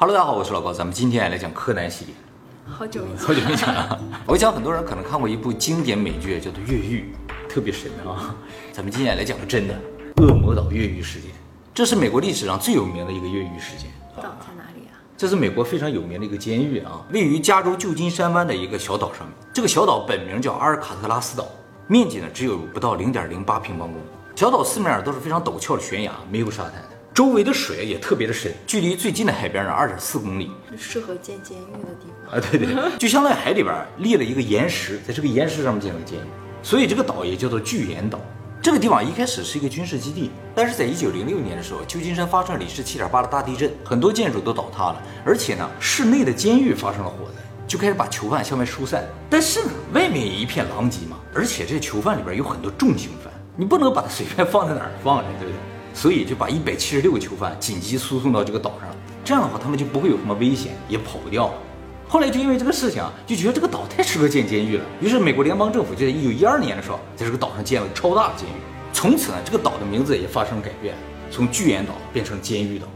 Hello，大家好，我是老高，咱们今天来讲柯南系列。好久没好久没讲了。我讲很多人可能看过一部经典美剧，叫做《越狱》，特别神啊。咱们今天来讲个真的恶魔岛越狱事件，这是美国历史上最有名的一个越狱事件。岛在哪里啊？这是美国非常有名的一个监狱啊，位于加州旧金山湾的一个小岛上面。这个小岛本名叫阿尔卡特拉斯岛，面积呢只有不到零点零八平方公里。小岛四面都是非常陡峭的悬崖，没有沙滩的。周围的水也特别的深，距离最近的海边呢二点四公里。适合建监狱的地方。啊，对对，就相当于海里边立了一个岩石，在这个岩石上面建了个监狱，所以这个岛也叫做巨岩岛。这个地方一开始是一个军事基地，但是在一九零六年的时候，旧金山发生了里氏七点八的大地震，很多建筑都倒塌了，而且呢，室内的监狱发生了火灾，就开始把囚犯向外疏散。但是呢，外面也一片狼藉嘛，而且这囚犯里边有很多重刑犯，你不能把他随便放在哪儿放着，对不对？所以就把一百七十六个囚犯紧急输送到这个岛上，这样的话他们就不会有什么危险，也跑不掉。后来就因为这个事情啊，就觉得这个岛太适合建监狱了，于是美国联邦政府就在一九一二年的时候，在这个岛上建了超大的监狱。从此呢，这个岛的名字也发生了改变，从巨岩岛变成监狱岛。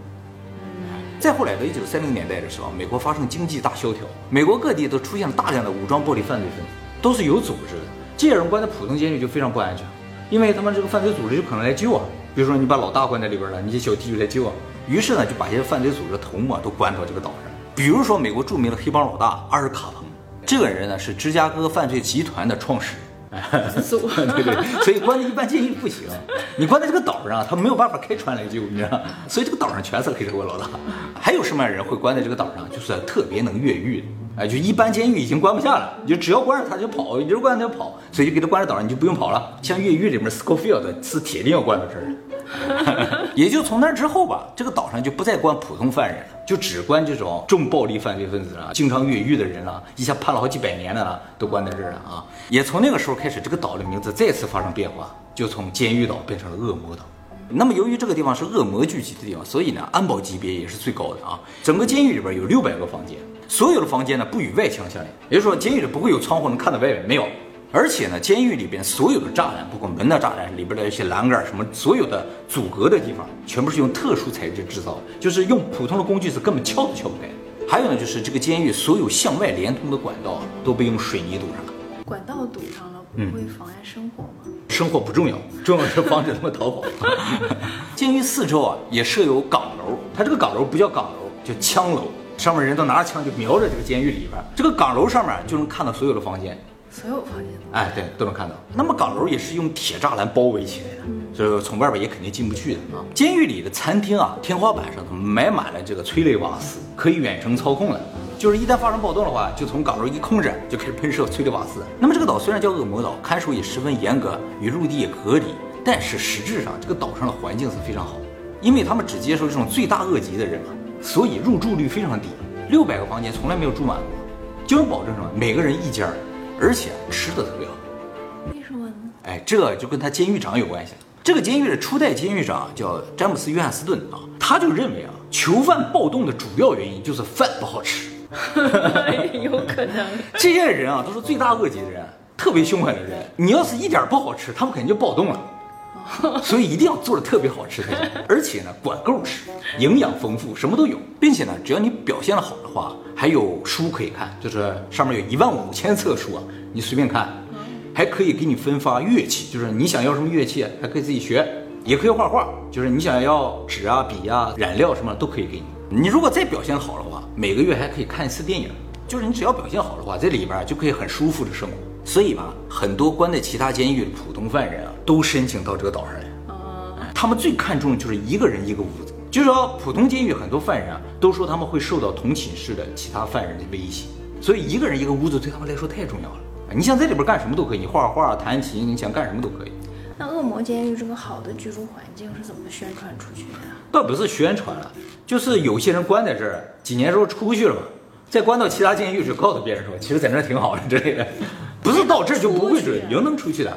再后来到一九三零年代的时候，美国发生经济大萧条，美国各地都出现了大量的武装暴力犯罪分子，都是有组织的。这些人关在普通监狱就非常不安全，因为他们这个犯罪组织就可能来救啊。比如说你把老大关在里边了，你这小弟就来救啊。于是呢，就把这些犯罪组织的头目啊都关到这个岛上。比如说美国著名的黑帮老大阿尔卡彭，这个人呢是芝加哥犯罪集团的创始人。对对，所以关在一般监狱不行，你关在这个岛上，他没有办法开船来救，你知道所以这个岛上全是黑社会老大。还有什么样人会关在这个岛上？就是特别能越狱的，哎，就一般监狱已经关不下了，你就只要关着他就跑，一直关着他就跑，所以就给他关在岛上，你就不用跑了。像越狱里面 Scofield 是铁定要关到这儿。也就从那之后吧，这个岛上就不再关普通犯人了，就只关这种重暴力犯罪分子了，经常越狱的人了，一下判了好几百年的了，都关在这儿了啊。也从那个时候开始，这个岛的名字再次发生变化，就从监狱岛变成了恶魔岛。那么由于这个地方是恶魔聚集的地方，所以呢，安保级别也是最高的啊。整个监狱里边有六百个房间，所有的房间呢不与外墙相连，也就是说监狱里不会有窗户能看到外面，没有。而且呢，监狱里边所有的栅栏，包括门的栅栏里边的一些栏杆，什么所有的阻隔的地方，全部是用特殊材质制造的，就是用普通的工具是根本撬都撬不开。还有呢，就是这个监狱所有向外连通的管道都被用水泥堵上了。管道堵上了不会妨碍生活吗？生活不重要，重要是防止他们逃跑。监狱四周啊也设有岗楼，它这个岗楼不叫岗楼，叫枪楼，上面人都拿着枪就瞄着这个监狱里边，这个岗楼上面就能看到所有的房间。所有房间哎，对，都能看到。那么岗楼也是用铁栅栏包围起来的，所以从外边也肯定进不去的啊。监狱里的餐厅啊，天花板上埋满了这个催泪瓦斯，可以远程操控的。就是一旦发生暴动的话，就从岗楼一控制，就开始喷射催泪瓦斯。那么这个岛虽然叫恶魔岛，看守也十分严格，与陆地也隔离，但是实质上这个岛上的环境是非常好，因为他们只接受这种罪大恶极的人嘛，所以入住率非常低，六百个房间从来没有住满过，就能保证什么？每个人一间儿。而且吃的特别好，为什么呢？哎，这就跟他监狱长有关系了。这个监狱的初代监狱长叫詹姆斯·约翰斯顿啊，他就认为啊，囚犯暴动的主要原因就是饭不好吃。有可能，这些人啊都是罪大恶极的人，特别凶狠的人。你要是一点不好吃，他们肯定就暴动了。所以一定要做的特别好吃才行，而且呢管够吃，营养丰富，什么都有，并且呢只要你表现的好的话，还有书可以看，就是上面有一万五千册书啊，你随便看，还可以给你分发乐器，就是你想要什么乐器，还可以自己学，也可以画画，就是你想要纸啊、笔啊、染料什么都可以给你。你如果再表现好的话，每个月还可以看一次电影，就是你只要表现好的话，在里边就可以很舒服的生活。所以吧，很多关在其他监狱的普通犯人啊，都申请到这个岛上来。他们最看重的就是一个人一个屋子。就是说，普通监狱很多犯人啊，都说他们会受到同寝室的其他犯人的威胁，所以一个人一个屋子对他们来说太重要了。你想在里边干什么都可以，你画画、弹琴，你想干什么都可以。那恶魔监狱这个好的居住环境是怎么宣传出去的？倒不是宣传了，就是有些人关在这儿，几年之后出去了嘛，再关到其他监狱去告诉别人说，其实在那挺好的之类的。不是到这儿就不会准，也能出去的。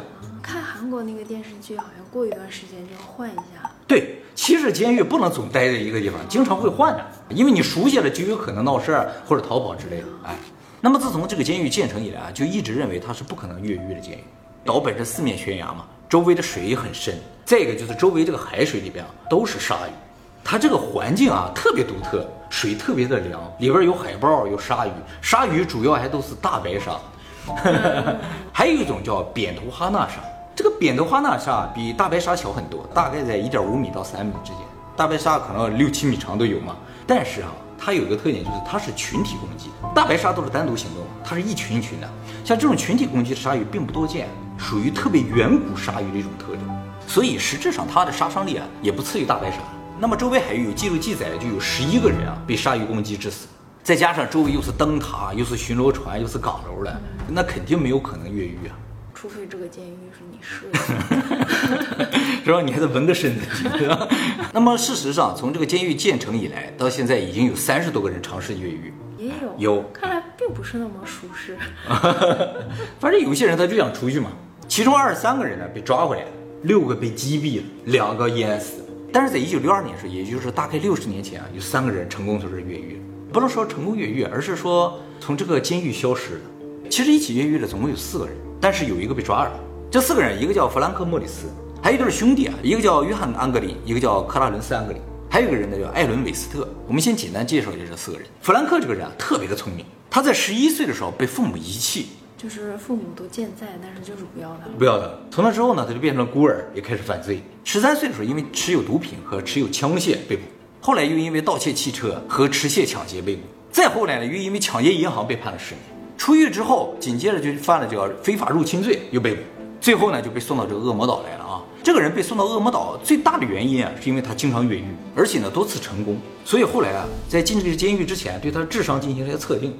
看韩国那个电视剧，好像过一段时间就要换一下。对，其实监狱不能总待在一个地方，经常会换的，因为你熟悉了就有可能闹事儿或者逃跑之类的。哎，那么自从这个监狱建成以来啊，就一直认为它是不可能越狱的监狱。岛本身四面悬崖嘛，周围的水也很深，再一个就是周围这个海水里边啊都是鲨鱼，它这个环境啊特别独特，水特别的凉，里边有海豹，有鲨鱼，鲨鱼主要还都是大白鲨，还有一种叫扁头哈纳鲨。这个扁头花纳鲨比大白鲨小很多，大概在一点五米到三米之间。大白鲨可能六七米长都有嘛，但是啊，它有一个特点就是它是群体攻击，大白鲨都是单独行动，它是一群一群的。像这种群体攻击的鲨鱼并不多见，属于特别远古鲨鱼的一种特征，所以实质上它的杀伤力啊也不次于大白鲨。那么周围海域有记录记载的就有十一个人啊被鲨鱼攻击致死，再加上周围又是灯塔，又是巡逻船，又是港楼的，那肯定没有可能越狱啊。除非这个监狱是你设的，是吧？你还得纹个身子，是吧？那么事实上，从这个监狱建成以来，到现在已经有三十多个人尝试越狱。也有有看来并不是那么舒适。反正有些人他就想出去嘛。其中二十三个人呢被抓回来了，六个被击毙了，两个淹死了。但是在一九六二年时，也就是大概六十年前啊，有三个人成功从这儿越狱了。不能说成功越狱，而是说从这个监狱消失了。其实一起越狱的总共有四个人，但是有一个被抓了。这四个人，一个叫弗兰克·莫里斯，还有一对兄弟啊，一个叫约翰·安格林，一个叫克拉伦斯·安格林，还有一个人呢叫艾伦·韦斯特。我们先简单介绍一下这四个人。弗兰克这个人啊，特别的聪明，他在十一岁的时候被父母遗弃，就是父母都健在，但是就是不要他。不要他。从那之后呢，他就变成了孤儿，也开始犯罪。十三岁的时候，因为持有毒品和持有枪械被捕，后来又因为盗窃汽车和持械抢劫被捕，再后来呢，又因为抢劫银行被判了十年。出狱之后，紧接着就犯了这个非法入侵罪，又被捕。最后呢，就被送到这个恶魔岛来了啊。这个人被送到恶魔岛最大的原因啊，是因为他经常越狱，而且呢多次成功。所以后来啊，在进这个监狱之前，对他的智商进行了一个测定，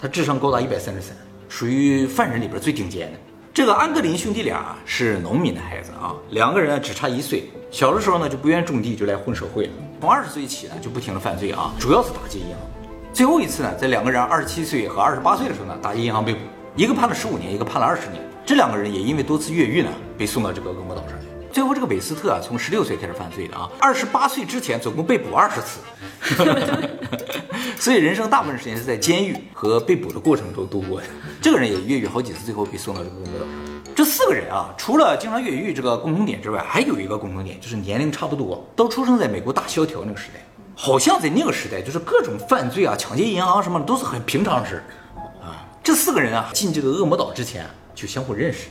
他智商高达一百三十三，属于犯人里边最顶尖的。这个安格林兄弟俩是农民的孩子啊，两个人只差一岁。小的时候呢就不愿种地，就来混社会了。从二十岁起呢就不停的犯罪啊，主要是打劫银行。最后一次呢，在两个人二十七岁和二十八岁的时候呢，打击银行被捕，一个判了十五年，一个判了二十年。这两个人也因为多次越狱呢，被送到这个恶魔岛上去。最后这个韦斯特啊，从十六岁开始犯罪的啊，二十八岁之前总共被捕二十次，所以人生大部分时间是在监狱和被捕的过程中度过的。这个人也越狱好几次，最后被送到这个恶魔岛上。这四个人啊，除了经常越狱这个共同点之外，还有一个共同点，就是年龄差不多，都出生在美国大萧条那个时代。好像在那个时代，就是各种犯罪啊、抢劫银行什么的都是很平常的事啊。这四个人啊，进这个恶魔岛之前就相互认识。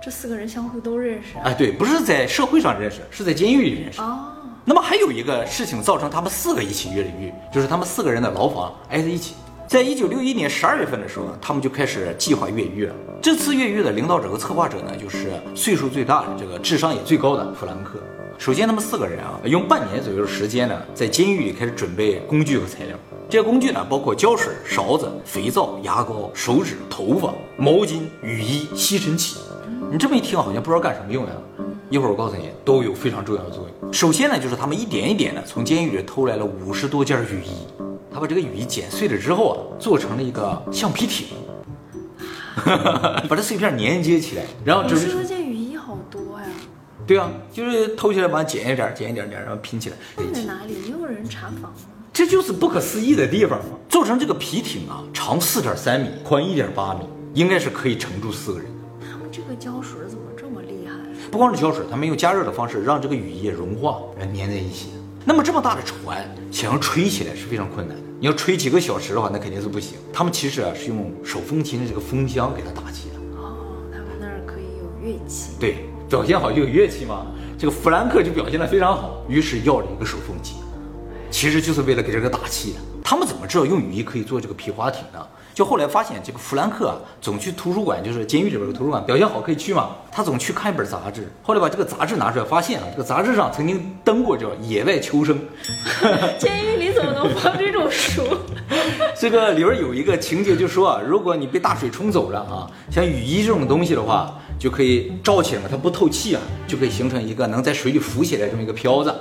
这四个人相互都认识。哎，对，不是在社会上认识，是在监狱里认识。哦，那么还有一个事情造成他们四个一起越狱，就是他们四个人的牢房挨在一起。在一九六一年十二月份的时候呢，他们就开始计划越狱了。这次越狱的领导者和策划者呢，就是岁数最大的、这个智商也最高的弗兰克。首先，他们四个人啊，用半年左右的时间呢，在监狱里开始准备工具和材料。这些工具呢，包括胶水、勺子、肥皂、牙膏、手指、头发、毛巾、雨衣、吸尘器。你这么一听，好像不知道干什么用呀？一会儿我告诉你，都有非常重要的作用。首先呢，就是他们一点一点的从监狱里偷来了五十多件雨衣，他把这个雨衣剪碎了之后啊，做成了一个橡皮艇，把这碎片连接起来，然后这是五十多件雨衣好多呀，对啊，就是偷起来把它剪一点，剪一点点，然后拼起来。放在哪里？没有人查房吗？这就是不可思议的地方嘛！做成这个皮艇啊，长四点三米，宽一点八米，应该是可以承住四个人。他们这个胶水怎么这么厉害？不光是胶水，他们用加热的方式让这个雨衣融化，然后粘在一起。那么这么大的船，想要吹起来是非常困难的。你要吹几个小时的话，那肯定是不行。他们其实啊是用手风琴的这个风箱给它打气的。哦，他们那儿可以有乐器。对，表现好就有乐器嘛。这个弗兰克就表现得非常好，于是要了一个手风琴，其实就是为了给这个打气。他们怎么知道用雨衣可以做这个皮划艇呢？就后来发现，这个弗兰克啊，总去图书馆，就是监狱里边有图书馆，表现好可以去嘛。他总去看一本杂志，后来把这个杂志拿出来，发现啊，这个杂志上曾经登过叫《野外求生》，监狱里怎么能放这种书？这个里边有一个情节，就说啊，如果你被大水冲走了啊，像雨衣这种东西的话，就可以罩起来嘛，它不透气啊，就可以形成一个能在水里浮起来这么一个漂子。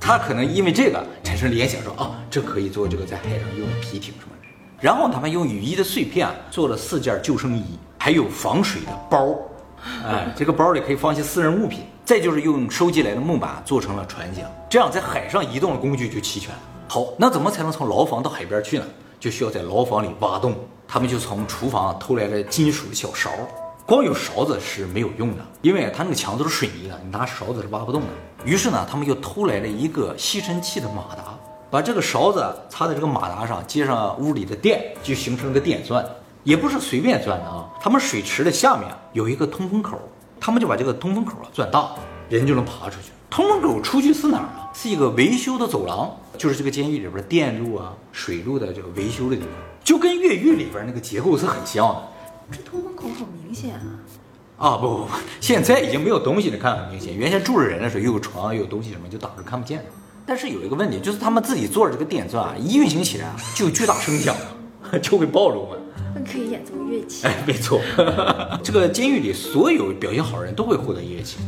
他可能因为这个产生联想，说啊，这可以做这个在海上用的皮艇什么的。然后他们用雨衣的碎片啊，做了四件救生衣，还有防水的包。哎，这个包里可以放一些私人物品。再就是用收集来的木板做成了船桨，这样在海上移动的工具就齐全了。好，那怎么才能从牢房到海边去呢？就需要在牢房里挖洞。他们就从厨房偷来了金属的小勺，光有勺子是没有用的，因为它那个墙都是水泥的，你拿勺子是挖不动的。于是呢，他们又偷来了一个吸尘器的马达，把这个勺子插在这个马达上，接上屋里的电，就形成了个电钻。也不是随便钻的啊，他们水池的下面有一个通风口，他们就把这个通风口啊钻大，人就能爬出去。通风口出去是哪儿啊？是一个维修的走廊，就是这个监狱里边电路啊、水路的这个维修的地方，就跟越狱里边那个结构是很像的。这通风口好明显啊！啊不不不，现在已经没有东西了，看很明显。原先住着人的时候，又有床又有东西什么，就挡着看不见。但是有一个问题，就是他们自己做的这个电钻啊，一运行起来啊就有巨大声响，就会暴露嘛。那可以演奏乐器。哎，没错，这个监狱里所有表现好的人都会获得乐器，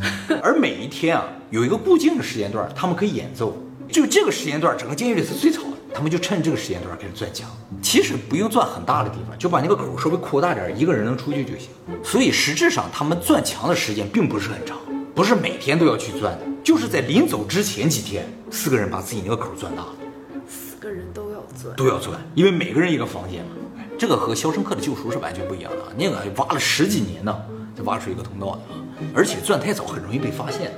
而每一天啊有一个固定的时间段，他们可以演奏。就这个时间段，整个监狱里是最吵的，他们就趁这个时间段开始钻墙。其实不用钻很大的地方，就把那个口稍微扩大点，一个人能出去就行。所以实质上他们钻墙的时间并不是很长，不是每天都要去钻的，就是在临走之前几天，四个人把自己那个口钻大了。四个人都要钻。都要钻，因为每个人一个房间嘛。哎这个和《肖申克的救赎》是完全不一样的啊，那个挖了十几年呢，才挖出一个通道的啊，而且钻太早很容易被发现。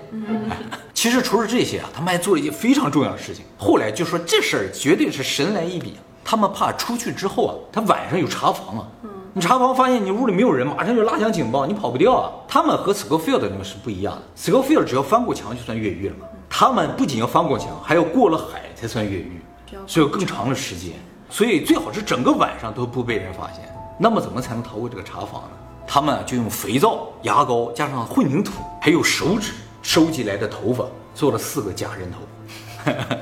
哎，其实除了这些啊，他们还做了一件非常重要的事情。后来就说这事儿绝对是神来一笔，他们怕出去之后啊，他晚上有查房啊。你查房发现你屋里没有人，马上就拉响警报，你跑不掉啊。他们和 Scofield 那个是不一样的，Scofield 只要翻过墙就算越狱了嘛。他们不仅要翻过墙，还要过了海才算越狱。所以有更长的时间，所以最好是整个晚上都不被人发现。那么怎么才能逃过这个查房呢？他们就用肥皂、牙膏加上混凝土，还有手指收集来的头发，做了四个假人头。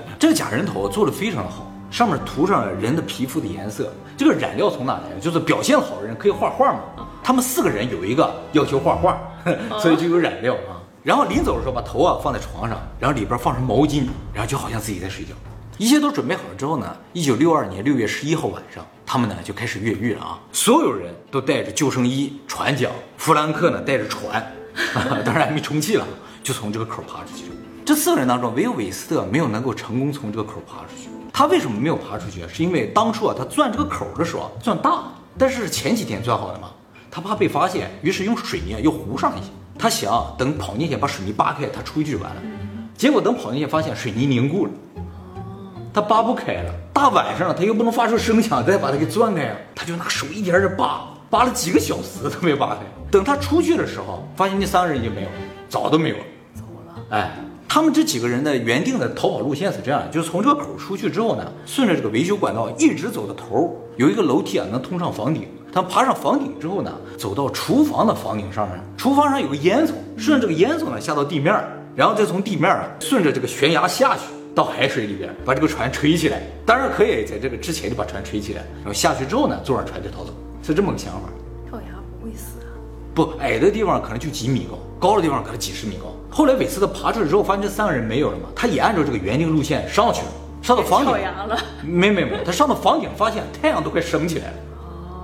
这个假人头做的非常的好，上面涂上了人的皮肤的颜色。这个染料从哪来？就是表现好的人可以画画嘛。他们四个人有一个要求画画，所以就有染料啊。然后临走的时候把头啊放在床上，然后里边放上毛巾，然后就好像自己在睡觉。一切都准备好了之后呢，一九六二年六月十一号晚上，他们呢就开始越狱了啊！所有人都带着救生衣、船桨，弗兰克呢带着船，当然没充气了，就从这个口爬出去。这四个人当中，唯有韦斯特没有能够成功从这个口爬出去。他为什么没有爬出去？是因为当初啊，他钻这个口的时候钻大，但是前几天钻好的嘛，他怕被发现，于是用水泥啊又糊上一些。他想等跑进去把水泥扒开，他出去就完了。结果等跑进去发现水泥凝固了。他扒不开了，大晚上，他又不能发出声响，再把它给钻开呀，他就拿手一点点扒，扒了几个小时都没扒开。等他出去的时候，发现那三个人已经没有了，早都没有了。走了。哎，他们这几个人的原定的逃跑路线是这样，就是从这个口出去之后呢，顺着这个维修管道一直走到头儿，有一个楼梯啊能通上房顶。他爬上房顶之后呢，走到厨房的房顶上面，厨房上有个烟囱，顺着这个烟囱呢下到地面儿，然后再从地面儿啊顺着这个悬崖下去。到海水里边，把这个船吹起来，当然可以在这个之前就把船吹起来，然后下去之后呢，坐上船就逃走，是这么个想法。跳崖不会死啊？不矮的地方可能就几米高，高的地方可能几十米高。后来韦斯特爬出来之后，发现这三个人没有了嘛，他也按照这个原定路线上去了，上到房顶跳。崖了。没没没，他上到房顶发现太阳都快升起来了，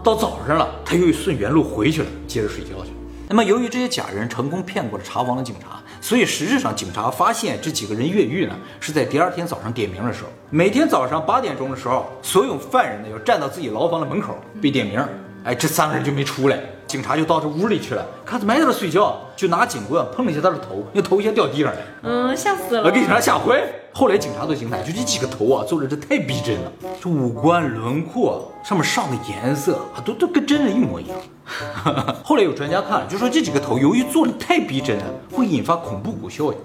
到早上了，他又顺原路回去了，接着睡觉去。那么由于这些假人成功骗过了查房的警察，所以实质上警察发现这几个人越狱呢，是在第二天早上点名的时候。每天早上八点钟的时候，所有犯人呢要站到自己牢房的门口被点名，哎，这三个人就没出来，警察就到这屋里去了，看怎么还在那睡觉，就拿警棍碰了一下他的头，那头一下掉地上了。嗯，吓死啊，了。给警察吓坏了。后来警察都惊呆，就这几个头啊，做的这太逼真了，这五官轮廓上面上的颜色啊，都都跟真人一模一样。后来有专家看了，就说这几个头由于做的太逼真了，会引发恐怖谷效应。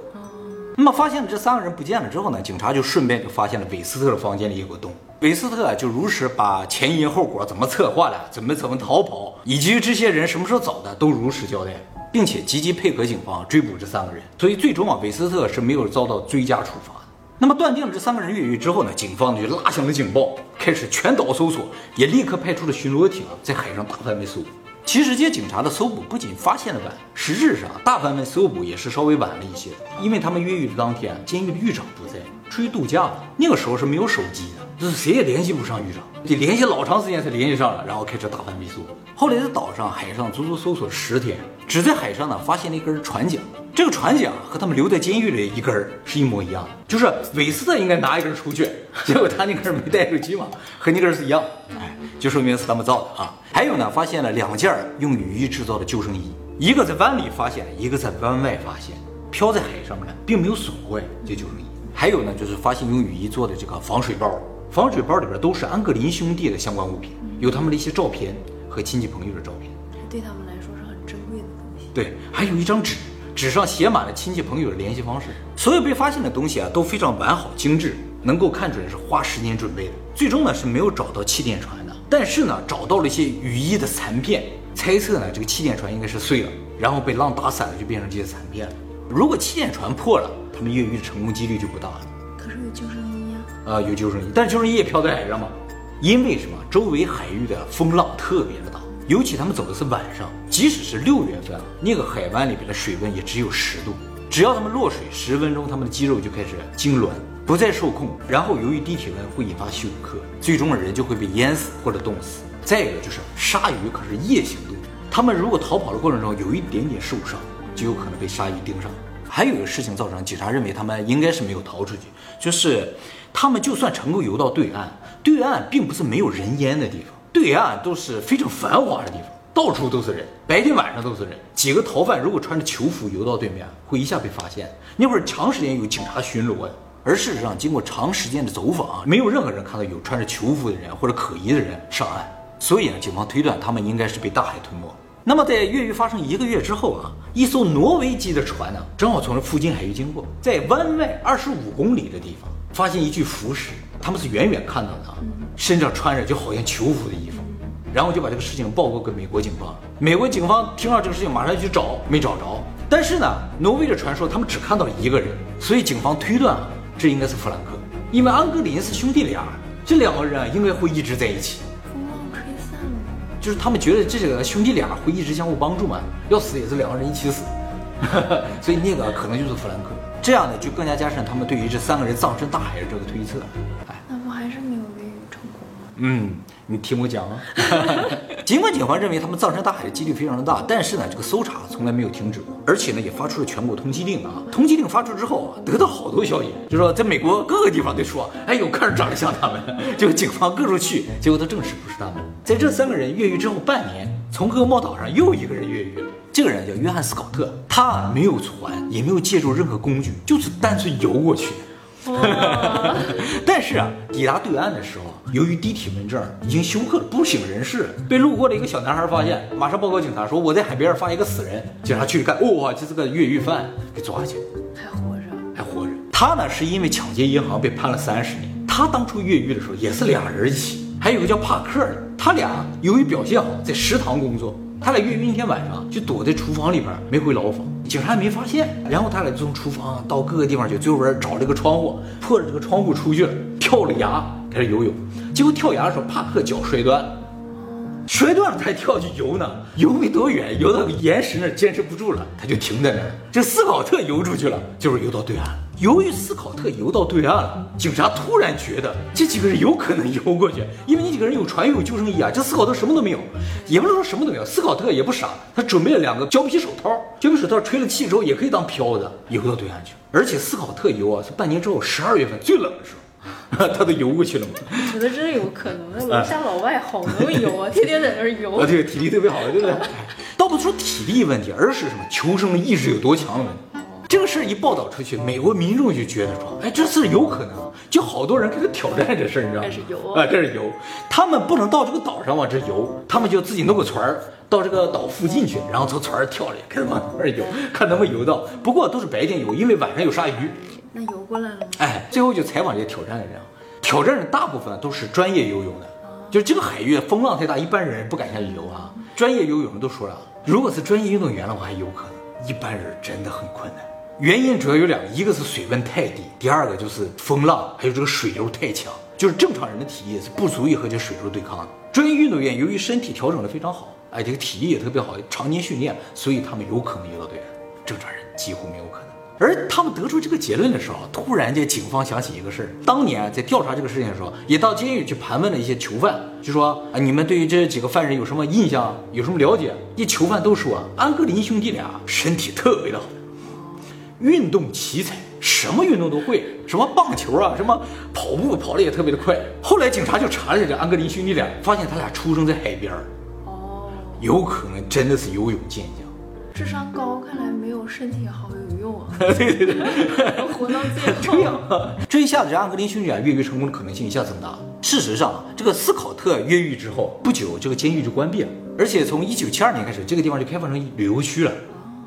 那么发现了这三个人不见了之后呢，警察就顺便就发现了韦斯特的房间里有个洞。韦斯特啊就如实把前因后果怎么策划的，怎么怎么逃跑，以及这些人什么时候走的，都如实交代，并且积极配合警方追捕这三个人。所以最终啊，韦斯特是没有遭到追加处罚的。那么断定了这三个人越狱之后呢，警方就拉响了警报，开始全岛搜索，也立刻派出了巡逻艇啊在海上大范围搜捕。其实接警察的搜捕不仅发现的晚，实质上大范围搜捕也是稍微晚了一些，因为他们越狱的当天，监狱的狱长不在，出去度假了。那个时候是没有手机的，就是谁也联系不上狱长，得联系老长时间才联系上了，然后开始大范围搜。后来在岛上、海上足足搜索了十天，只在海上呢发现了一根船桨，这个船桨和他们留在监狱里一根是一模一样的，就是韦斯特应该拿一根出去，结果他那根没带出去嘛，和那根是一样，哎，就说明是他们造的啊。还还有呢，发现了两件用雨衣制造的救生衣，一个在湾里发现，一个在湾外发现，漂在海上面，并没有损坏这救生衣。还有呢，就是发现用雨衣做的这个防水包，防水包里边都是安格林兄弟的相关物品，有他们的一些照片和亲戚朋友的照片。对他们对，还有一张纸，纸上写满了亲戚朋友的联系方式。所有被发现的东西啊，都非常完好精致，能够看准是花时间准备的。最终呢是没有找到气垫船的，但是呢找到了一些雨衣的残片，猜测呢这个气垫船应该是碎了，然后被浪打散了，就变成这些残片了。如果气垫船破了，他们越狱的成功几率就不大了。可是有救生衣啊。啊，有救生衣，但是救生衣也漂在海上吗？因为什么？周围海域的风浪特别的大，尤其他们走的是晚上，即使是六月份啊，那个海湾里边的水温也只有十度。只要他们落水十分钟，他们的肌肉就开始痉挛，不再受控。然后由于低体温会引发休克，最终人就会被淹死或者冻死。再一个就是鲨鱼可是夜行动物，他们如果逃跑的过程中有一点点受伤，就有可能被鲨鱼盯上。还有一个事情造成警察认为他们应该是没有逃出去，就是他们就算成功游到对岸，对岸并不是没有人烟的地方，对岸都是非常繁华的地方，到处都是人，白天晚上都是人。几个逃犯如果穿着囚服游到对面，会一下被发现。那会儿长时间有警察巡逻呀，而事实上经过长时间的走访，没有任何人看到有穿着囚服的人或者可疑的人上岸，所以呢，警方推断他们应该是被大海吞没。那么在越狱发生一个月之后啊，一艘挪威籍的船呢，正好从这附近海域经过，在湾外二十五公里的地方发现一具浮尸，他们是远远看到的，身上穿着就好像囚服的衣服，然后就把这个事情报告给美国警方。美国警方听到这个事情，马上去找，没找着。但是呢，挪威的传说他们只看到一个人，所以警方推断啊，这应该是弗兰克，因为安格林是兄弟俩，这两个人啊应该会一直在一起。风浪吹散了。就是他们觉得这个兄弟俩会一直相互帮助嘛，要死也是两个人一起死，所以那个可能就是弗兰克。这样呢，就更加加深他们对于这三个人葬身大海的这个推测。嗯，你听我讲啊。尽管警方认为他们葬身大海的几率非常的大，但是呢，这个搜查从来没有停止过，而且呢，也发出了全国通缉令啊。通缉令发出之后啊，得到好多消息，就说在美国各个地方都说，哎有客人长得像他们，就警方各处去，结果都证实不是他们。在这三个人越狱之后半年，从厄茂岛上又一个人越狱了。这个人叫约翰斯考特，他没有船，也没有借助任何工具，就是单纯游过去。但是啊，抵达对岸的时候，由于低体温症已经休克了，不省人事，被路过的一个小男孩发现，马上报告警察说我在海边发现一个死人。警察去看，哇，这是个越狱犯，给抓去了，还活着。还活着。他呢是因为抢劫银行被判了三十年。他当初越狱的时候也是俩人一起，还有个叫帕克的，他俩由于表现好，在食堂工作。他俩越狱那天晚上就躲在厨房里边，没回牢房，警察也没发现。然后他俩就从厨房到各个地方去，最后边找了个窗户，破了这个窗户出去了，跳了崖开始游泳。结果跳崖的时候，帕克脚摔断了，摔断了他还跳去游呢，游没多远，游到岩石那坚持不住了，他就停在那儿。这斯考特游出去了，就是游到对岸了。由于斯考特游到对岸了，警察突然觉得这几个人有可能游过去，因为那几个人有船有救生衣啊。这斯考特什么都没有，也不是说什么都没有，斯考特也不傻，他准备了两个胶皮手套，胶皮手套吹了气之后也可以当漂子游到对岸去。而且斯考特游啊，是半年之后十二月份最冷的时候，他都游过去了嘛。我觉得真有可能，那楼下老外好能游啊，天天在那儿游啊，。对，体力特别好，对不对？倒不是说体力问题，而是什么求生意志有多强的问题。这个事儿一报道出去，美国民众就觉得说，哎，这事儿有可能，就好多人开始挑战这事儿，你知道吗？开始游啊啊，开始游。他们不能到这个岛上往这游，他们就自己弄个船儿到这个岛附近去，然后从船儿跳下来，开始往那儿游，看能不能游到。不过都是白天游，因为晚上有鲨鱼。那游过来了吗？哎，最后就采访这些挑战的人啊，挑战人大部分都是专业游泳的，就这个海域风浪太大，一般人不敢下去游啊。专业游泳的都说了，如果是专业运动员的话还有可能，一般人真的很困难。原因主要有两个，一个是水温太低，第二个就是风浪，还有这个水流太强，就是正常人的体力是不足以和这水流对抗的。专业运动员由于身体调整的非常好，哎，这个体力也特别好，常年训练，所以他们有可能游到对岸，正常人几乎没有可能。而他们得出这个结论的时候，突然间警方想起一个事儿，当年在调查这个事情的时候，也到监狱去盘问了一些囚犯，就说啊，你们对于这几个犯人有什么印象，有什么了解？一囚犯都说，安格林兄弟俩身体特别的好，运动奇才，什么运动都会，什么棒球啊，什么跑步跑的也特别的快。后来警察就查了这安格林兄弟俩，发现他俩出生在海边儿。哦，有可能真的是游泳健将。智商高，看来没有身体好有用啊。对对对，活到最后。这一下子，这安格林兄弟俩越狱成功的可能性一下增大。事实上，这个斯考特越狱之后不久，这个监狱就关闭了，而且从一九七二年开始，这个地方就开放成旅游区了，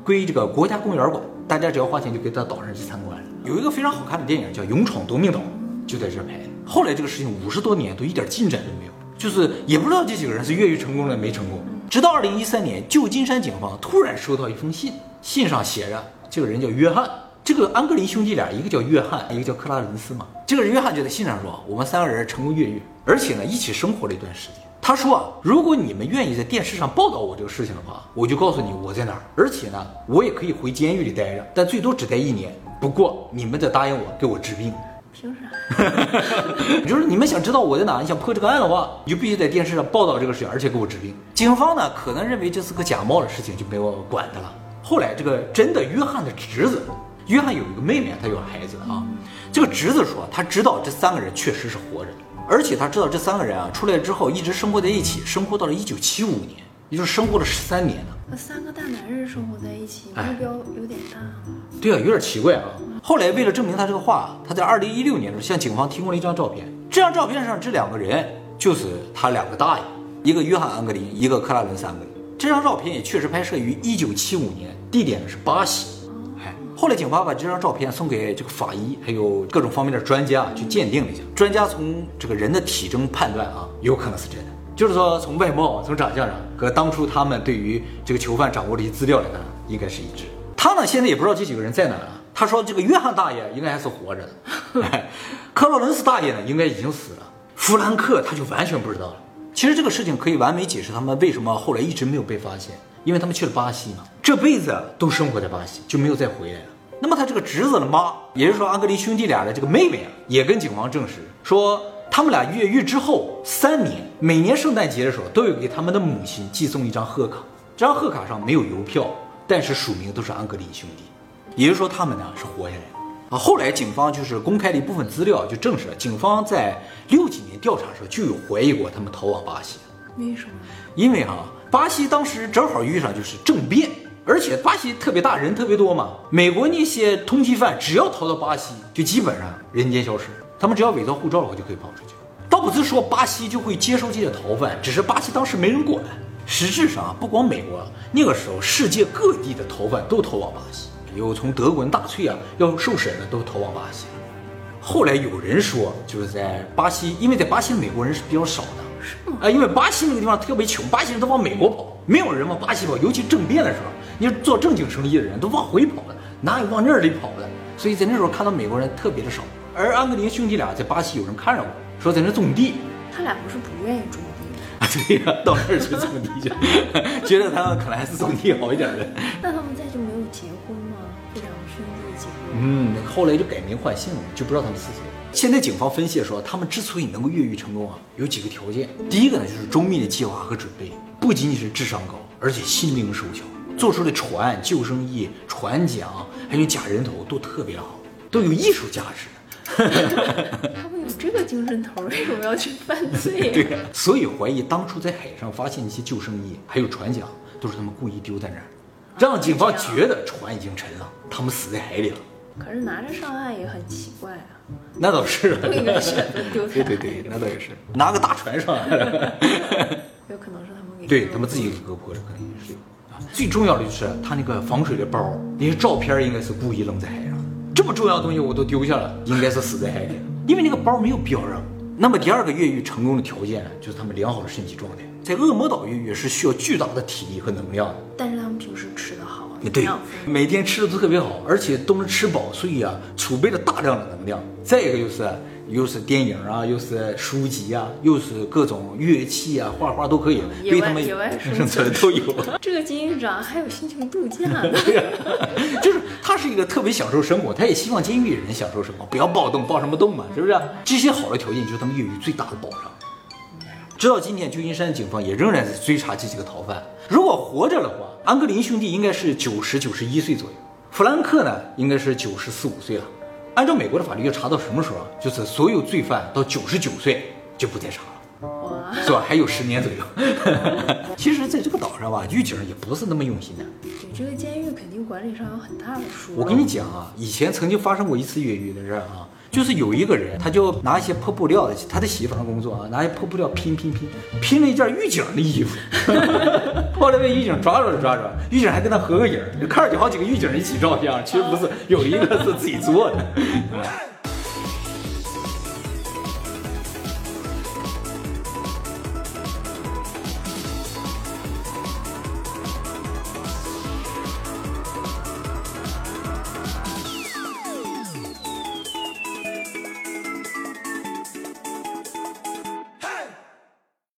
归这个国家公园管，大家只要花钱就可以到岛上去参观。有一个非常好看的电影叫《勇闯夺命岛》，就在这拍。后来这个事情五十多年都一点进展都没有，就是也不知道这几个人是越狱成功了没成功。直到二零一三年，旧金山警方突然收到一封信，信上写着这个人叫约翰，这个安格林兄弟俩，一个叫约翰，一个叫克拉伦斯嘛。这个人约翰就在信上说，我们三个人成功越狱，而且呢一起生活了一段时间。他说啊，如果你们愿意在电视上报道我这个事情的话，我就告诉你我在哪儿，而且呢我也可以回监狱里待着，但最多只待一年。不过你们得答应我给我治病。凭啥？就是你们想知道我在哪，你想破这个案的话，你就必须在电视上报道这个事情，而且给我治病。警方呢，可能认为这是个假冒的事情，就没有管他了。后来，这个真的约翰的侄子，约翰有一个妹妹，他有孩子啊。这个侄子说，他知道这三个人确实是活着，而且他知道这三个人啊出来之后一直生活在一起，生活到了一九七五年，也就是生活了十三年呢。那三个大男人生活在一起，目标有点大。对啊，有点奇怪啊。后来为了证明他这个话，他在二零一六年的时候向警方提供了一张照片。这张照片上这两个人就是他两个大爷，一个约翰安格林，一个克拉伦斯安格林。这张照片也确实拍摄于一九七五年，地点是巴西。后来警方把这张照片送给这个法医，还有各种方面的专家去鉴定了一下。专家从这个人的体征判断啊，有可能是真的，就是说从外貌、从长相上和当初他们对于这个囚犯掌握的一些资料来看，应该是一致。他呢，现在也不知道这几个人在哪啊。他说：“这个约翰大爷应该还是活着的，克洛伦斯大爷呢应该已经死了，弗兰克他就完全不知道了。其实这个事情可以完美解释他们为什么后来一直没有被发现，因为他们去了巴西嘛，这辈子都生活在巴西，就没有再回来了。那么他这个侄子的妈，也就是说安格林兄弟俩的这个妹妹啊，也跟警方证实说，他们俩越狱之后三年，每年圣诞节的时候都有给他们的母亲寄送一张贺卡，这张贺卡上没有邮票，但是署名都是安格林兄弟。”也就是说，他们呢是活下来的啊。后来警方就是公开了一部分资料，就证实了警方在六几年调查的时候就有怀疑过他们逃往巴西。为什么？因为哈，巴西当时正好遇上就是政变，而且巴西特别大，人特别多嘛。美国那些通缉犯只要逃到巴西，就基本上人间消失。他们只要伪造护照的话，就可以跑出去。倒不是说巴西就会接收这些逃犯，只是巴西当时没人管。实质上，不光美国，那个时候世界各地的逃犯都逃往巴西。有从德国人纳粹啊要受审的都逃往巴西。后来有人说，就是在巴西，因为在巴西美国人是比较少的，是吗？啊，因为巴西那个地方特别穷，巴西人都往美国跑，没有人往巴西跑。尤其政变的时候，你做正经生意的人都往回跑的，哪有往那里跑的？所以在那时候看到美国人特别的少。而安格林兄弟俩在巴西有人看上过，说在那种地。他俩不是不愿意种地 啊？对呀，到那儿去种地去，觉得他们可能还是种地好一点的。那他们在就没有结婚吗？这两个兄弟结婚嗯，后来就改名换姓了，就不知道他们是谁。现在警方分析说，他们之所以能够越狱成功啊，有几个条件。第一个呢，就是周密的计划和准备，不仅仅是智商高，而且心灵手巧，做出的船、救生衣、船桨，还有假人头都特别好，都有艺术价值。他们有这个精神头，为什么要去犯罪？对，所以怀疑当初在海上发现一些救生衣还有船桨，都是他们故意丢在那儿。让警方觉得船已经沉了，他们死在海里了。可是拿着上岸也很奇怪啊。那倒是。不应该选择丢对对对，那倒也是。拿个大船上。有可能是他们给。对他们自己给割破的，可能也是有。最重要的就是他那个防水的包，那些照片应该是故意扔在海上。这么重要的东西我都丢下了，应该是死在海里了。因为那个包没有必要扔。那么第二个越狱成功的条件呢，就是他们良好的身体状态。在恶魔岛越狱是需要巨大的体力和能量的，但是他们平时对，每天吃的都特别好，而且都能吃饱，所以啊，储备了大量的能量。再一个就是，又是电影啊，又是书籍啊，又是各种乐器啊，画画都可以，对他们 生存都有。这个金狱长还有心情度假呢，就是他是一个特别享受生活，他也希望监狱人享受生活，不要暴动，暴什么动嘛，是不是？这些好的条件就是他们越狱最大的保障。直到今天，旧金山警方也仍然在追查这几个逃犯。如果活着的话，安格林兄弟应该是九十九十一岁左右，弗兰克呢应该是九十四五岁了。按照美国的法律，要查到什么时候啊？就是所有罪犯到九十九岁就不再查了。哇，是吧？还有十年左右。其实，在这个岛上吧，狱警也不是那么用心的。对，这个监狱肯定管理上有很大的疏漏。我跟你讲啊，以前曾经发生过一次越狱的事儿啊，就是有一个人，他就拿一些破布料，他在洗衣房工作啊，拿一些破布料拼拼拼，拼了一件狱警的衣服。后来被狱警抓住了，抓住，狱警还跟他合个影，看着就好几个狱警一起照相，其实不是，有一个是自己做的。